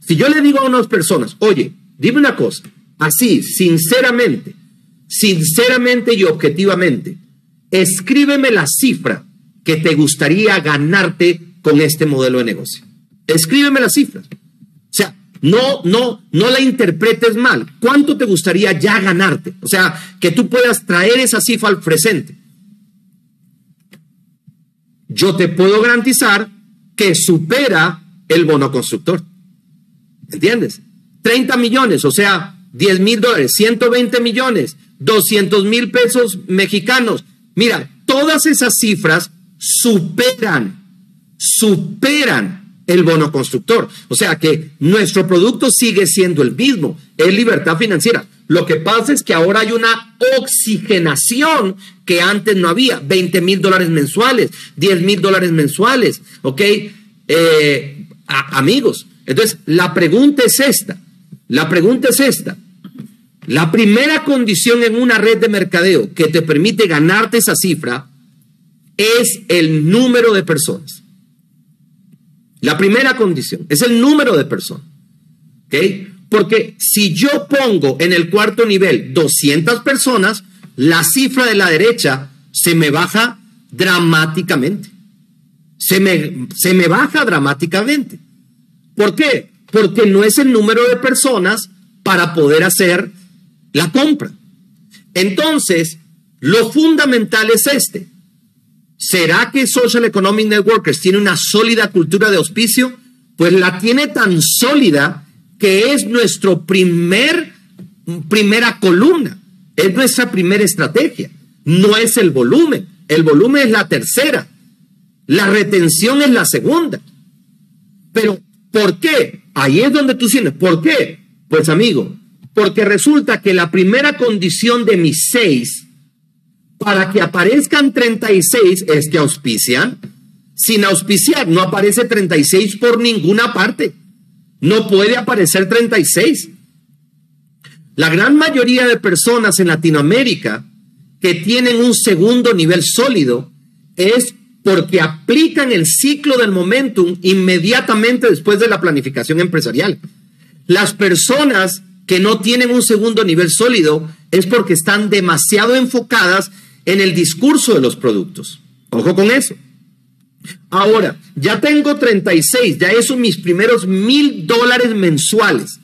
Si yo le digo a unas personas, oye, dime una cosa, así, sinceramente, sinceramente y objetivamente, escríbeme la cifra que te gustaría ganarte con este modelo de negocio. Escríbeme las cifras. O sea, no, no, no la interpretes mal. ¿Cuánto te gustaría ya ganarte? O sea, que tú puedas traer esa cifra al presente. Yo te puedo garantizar que supera el bono constructor. ¿Entiendes? 30 millones, o sea, 10 mil dólares, 120 millones, 200 mil pesos mexicanos. Mira, todas esas cifras superan, superan el bono constructor. O sea que nuestro producto sigue siendo el mismo, es libertad financiera. Lo que pasa es que ahora hay una oxigenación que antes no había. 20 mil dólares mensuales, 10 mil dólares mensuales, ¿ok? Eh, amigos, entonces la pregunta es esta. La pregunta es esta. La primera condición en una red de mercadeo que te permite ganarte esa cifra es el número de personas. La primera condición es el número de personas. ¿Ok? Porque si yo pongo en el cuarto nivel 200 personas, la cifra de la derecha se me baja dramáticamente. Se me, se me baja dramáticamente. ¿Por qué? Porque no es el número de personas para poder hacer la compra. Entonces, lo fundamental es este. ¿Será que Social Economic Networkers tiene una sólida cultura de auspicio? Pues la tiene tan sólida que es nuestro primer, primera columna, es nuestra primera estrategia. No es el volumen, el volumen es la tercera, la retención es la segunda. Pero, ¿por qué? Ahí es donde tú tienes. ¿Por qué? Pues amigo, porque resulta que la primera condición de mis seis, para que aparezcan 36, es que auspician. Sin auspiciar, no aparece 36 por ninguna parte. No puede aparecer 36. La gran mayoría de personas en Latinoamérica que tienen un segundo nivel sólido es porque aplican el ciclo del momentum inmediatamente después de la planificación empresarial. Las personas que no tienen un segundo nivel sólido es porque están demasiado enfocadas en el discurso de los productos. Ojo con eso. Ahora, ya tengo 36, ya eso mis primeros mil dólares mensuales.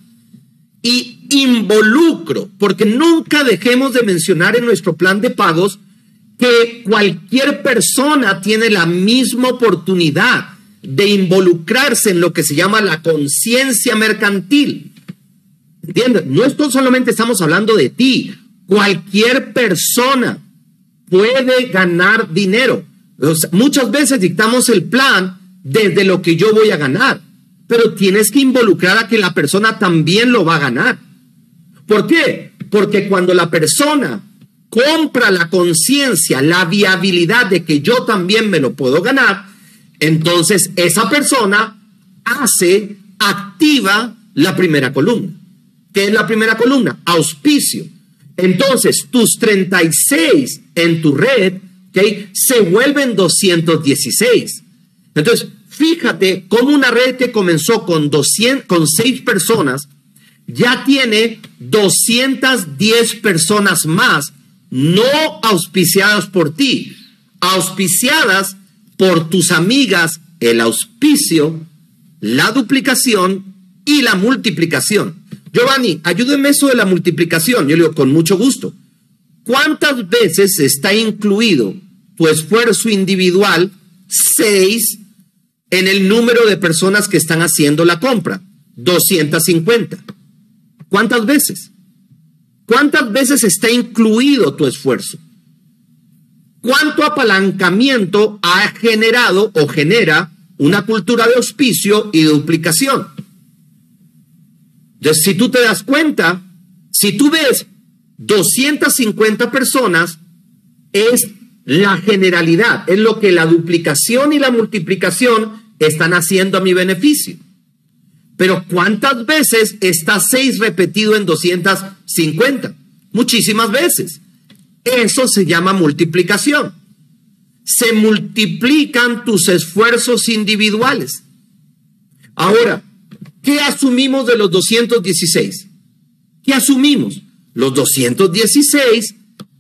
Y involucro, porque nunca dejemos de mencionar en nuestro plan de pagos que cualquier persona tiene la misma oportunidad de involucrarse en lo que se llama la conciencia mercantil. ¿Entiendes? No esto solamente estamos hablando de ti. Cualquier persona puede ganar dinero muchas veces dictamos el plan desde lo que yo voy a ganar, pero tienes que involucrar a que la persona también lo va a ganar. ¿Por qué? Porque cuando la persona compra la conciencia, la viabilidad de que yo también me lo puedo ganar, entonces esa persona hace, activa la primera columna. ¿Qué es la primera columna? Auspicio. Entonces, tus 36 en tu red se vuelven 216. Entonces, fíjate cómo una red que comenzó con, 200, con 6 personas ya tiene 210 personas más no auspiciadas por ti, auspiciadas por tus amigas, el auspicio, la duplicación y la multiplicación. Giovanni, ayúdeme eso de la multiplicación. Yo le digo, con mucho gusto. ¿Cuántas veces está incluido tu esfuerzo individual? Seis en el número de personas que están haciendo la compra. 250. ¿Cuántas veces? ¿Cuántas veces está incluido tu esfuerzo? ¿Cuánto apalancamiento ha generado o genera una cultura de auspicio y duplicación? Si tú te das cuenta, si tú ves 250 personas es la generalidad, es lo que la duplicación y la multiplicación están haciendo a mi beneficio. Pero ¿cuántas veces está 6 repetido en 250? Muchísimas veces. Eso se llama multiplicación. Se multiplican tus esfuerzos individuales. Ahora, ¿Qué asumimos de los 216? ¿Qué asumimos? Los 216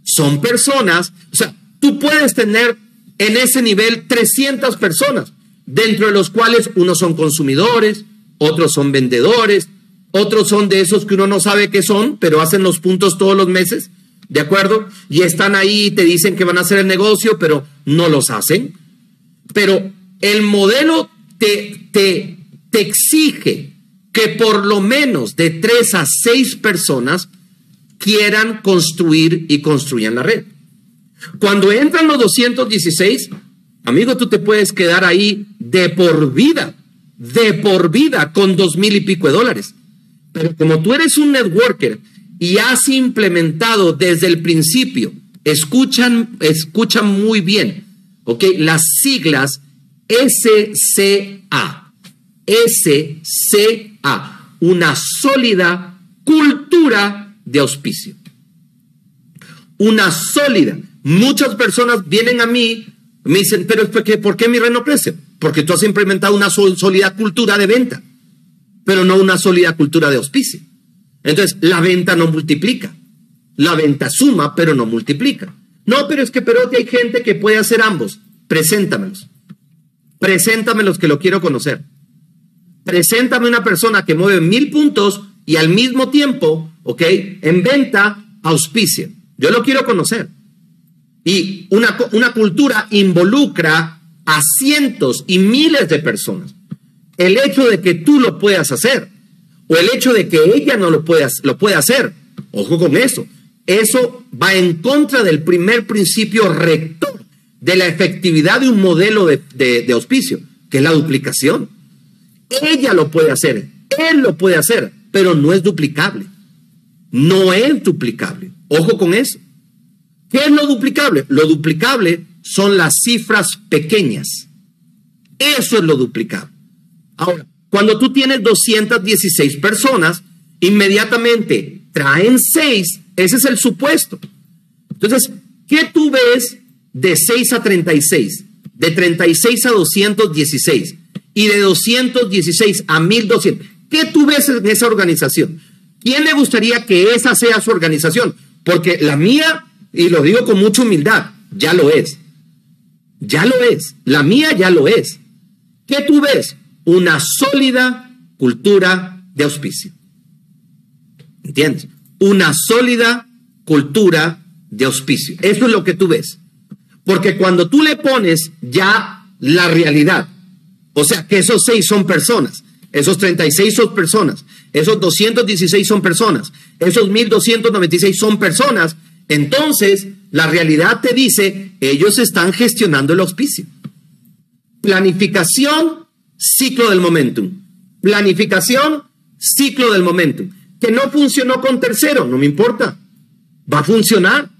son personas, o sea, tú puedes tener en ese nivel 300 personas, dentro de los cuales unos son consumidores, otros son vendedores, otros son de esos que uno no sabe qué son, pero hacen los puntos todos los meses, ¿de acuerdo? Y están ahí y te dicen que van a hacer el negocio, pero no los hacen. Pero el modelo te, te, te exige que por lo menos de tres a seis personas quieran construir y construyan la red. Cuando entran los 216, amigo, tú te puedes quedar ahí de por vida, de por vida, con dos mil y pico de dólares. Pero como tú eres un networker y has implementado desde el principio, escuchan, escuchan muy bien, ¿ok? Las siglas SCA, SCA, una sólida cultura de auspicio. Una sólida. Muchas personas vienen a mí, me dicen, pero ¿por qué mi red no crece? Porque tú has implementado una sólida cultura de venta, pero no una sólida cultura de auspicio. Entonces, la venta no multiplica. La venta suma, pero no multiplica. No, pero es que pero hay gente que puede hacer ambos. Preséntamelos. Preséntamelos que lo quiero conocer. Preséntame una persona que mueve mil puntos y al mismo tiempo, ¿ok? En venta, auspicia. Yo lo quiero conocer. Y una, una cultura involucra a cientos y miles de personas. El hecho de que tú lo puedas hacer o el hecho de que ella no lo pueda, lo pueda hacer, ojo con eso, eso va en contra del primer principio rector de la efectividad de un modelo de, de auspicio, que es la duplicación. Ella lo puede hacer, él lo puede hacer, pero no es duplicable. No es duplicable. Ojo con eso. ¿Qué es lo duplicable? Lo duplicable son las cifras pequeñas. Eso es lo duplicable. Ahora, cuando tú tienes 216 personas, inmediatamente traen 6, ese es el supuesto. Entonces, ¿qué tú ves de 6 a 36? De 36 a 216 y de 216 a 1200. ¿Qué tú ves en esa organización? ¿Quién le gustaría que esa sea su organización? Porque la mía y lo digo con mucha humildad, ya lo es. Ya lo es. La mía ya lo es. ¿Qué tú ves? Una sólida cultura de auspicio. ¿Entiendes? Una sólida cultura de auspicio. Eso es lo que tú ves. Porque cuando tú le pones ya la realidad, o sea, que esos seis son personas, esos 36 son personas, esos 216 son personas, esos 1296 son personas, entonces, la realidad te dice, ellos están gestionando el auspicio. Planificación, ciclo del momentum. Planificación, ciclo del momentum. Que no funcionó con tercero, no me importa. Va a funcionar.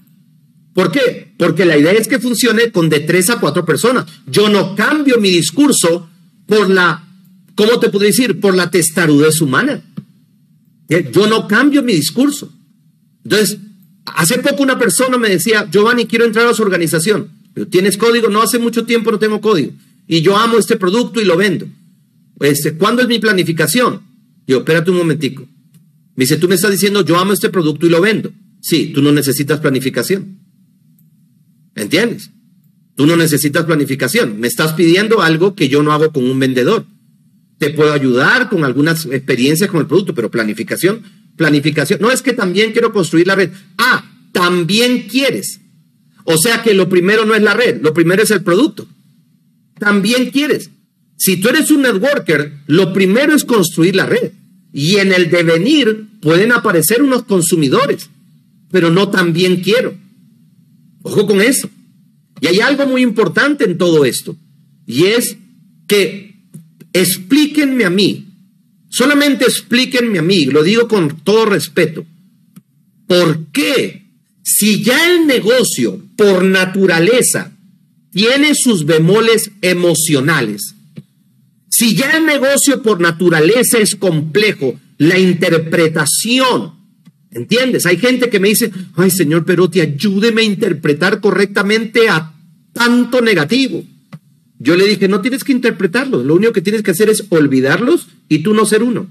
¿Por qué? Porque la idea es que funcione con de tres a cuatro personas. Yo no cambio mi discurso por la, ¿cómo te puedo decir? Por la testarudez humana. Yo no cambio mi discurso. Entonces, Hace poco una persona me decía, Giovanni, quiero entrar a su organización. ¿Tienes código? No, hace mucho tiempo no tengo código. Y yo amo este producto y lo vendo. Este, ¿Cuándo es mi planificación? Yo, espérate un momentico. Me dice, tú me estás diciendo, yo amo este producto y lo vendo. Sí, tú no necesitas planificación. ¿Entiendes? Tú no necesitas planificación. Me estás pidiendo algo que yo no hago con un vendedor. Te puedo ayudar con algunas experiencias con el producto, pero planificación planificación. No es que también quiero construir la red. Ah, también quieres. O sea que lo primero no es la red, lo primero es el producto. También quieres. Si tú eres un networker, lo primero es construir la red. Y en el devenir pueden aparecer unos consumidores, pero no también quiero. Ojo con eso. Y hay algo muy importante en todo esto, y es que explíquenme a mí Solamente explíquenme a mí, lo digo con todo respeto, ¿por qué si ya el negocio por naturaleza tiene sus bemoles emocionales, si ya el negocio por naturaleza es complejo, la interpretación, ¿entiendes? Hay gente que me dice, ay señor Perotti, ayúdeme a interpretar correctamente a tanto negativo. Yo le dije, no tienes que interpretarlos, lo único que tienes que hacer es olvidarlos y tú no ser uno.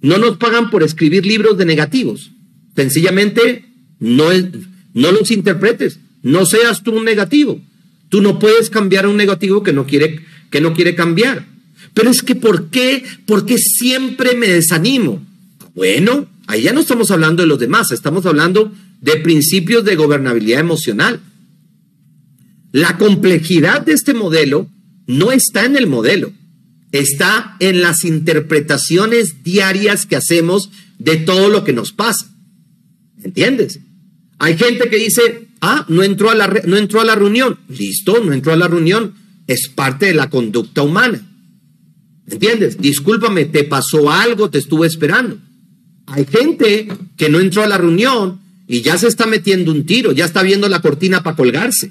No nos pagan por escribir libros de negativos. Sencillamente, no, no los interpretes, no seas tú un negativo. Tú no puedes cambiar a un negativo que no quiere, que no quiere cambiar. Pero es que ¿por qué? ¿Por qué siempre me desanimo? Bueno, ahí ya no estamos hablando de los demás, estamos hablando de principios de gobernabilidad emocional. La complejidad de este modelo no está en el modelo, está en las interpretaciones diarias que hacemos de todo lo que nos pasa. ¿Entiendes? Hay gente que dice, ah, no entró a la, no entró a la reunión. Listo, no entró a la reunión. Es parte de la conducta humana. ¿Entiendes? Discúlpame, te pasó algo, te estuve esperando. Hay gente que no entró a la reunión y ya se está metiendo un tiro, ya está viendo la cortina para colgarse.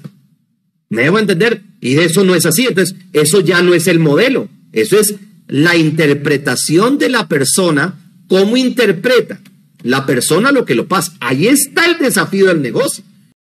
Me debo entender. Y eso no es así. Entonces, eso ya no es el modelo. Eso es la interpretación de la persona, cómo interpreta la persona lo que lo pasa. Ahí está el desafío del negocio.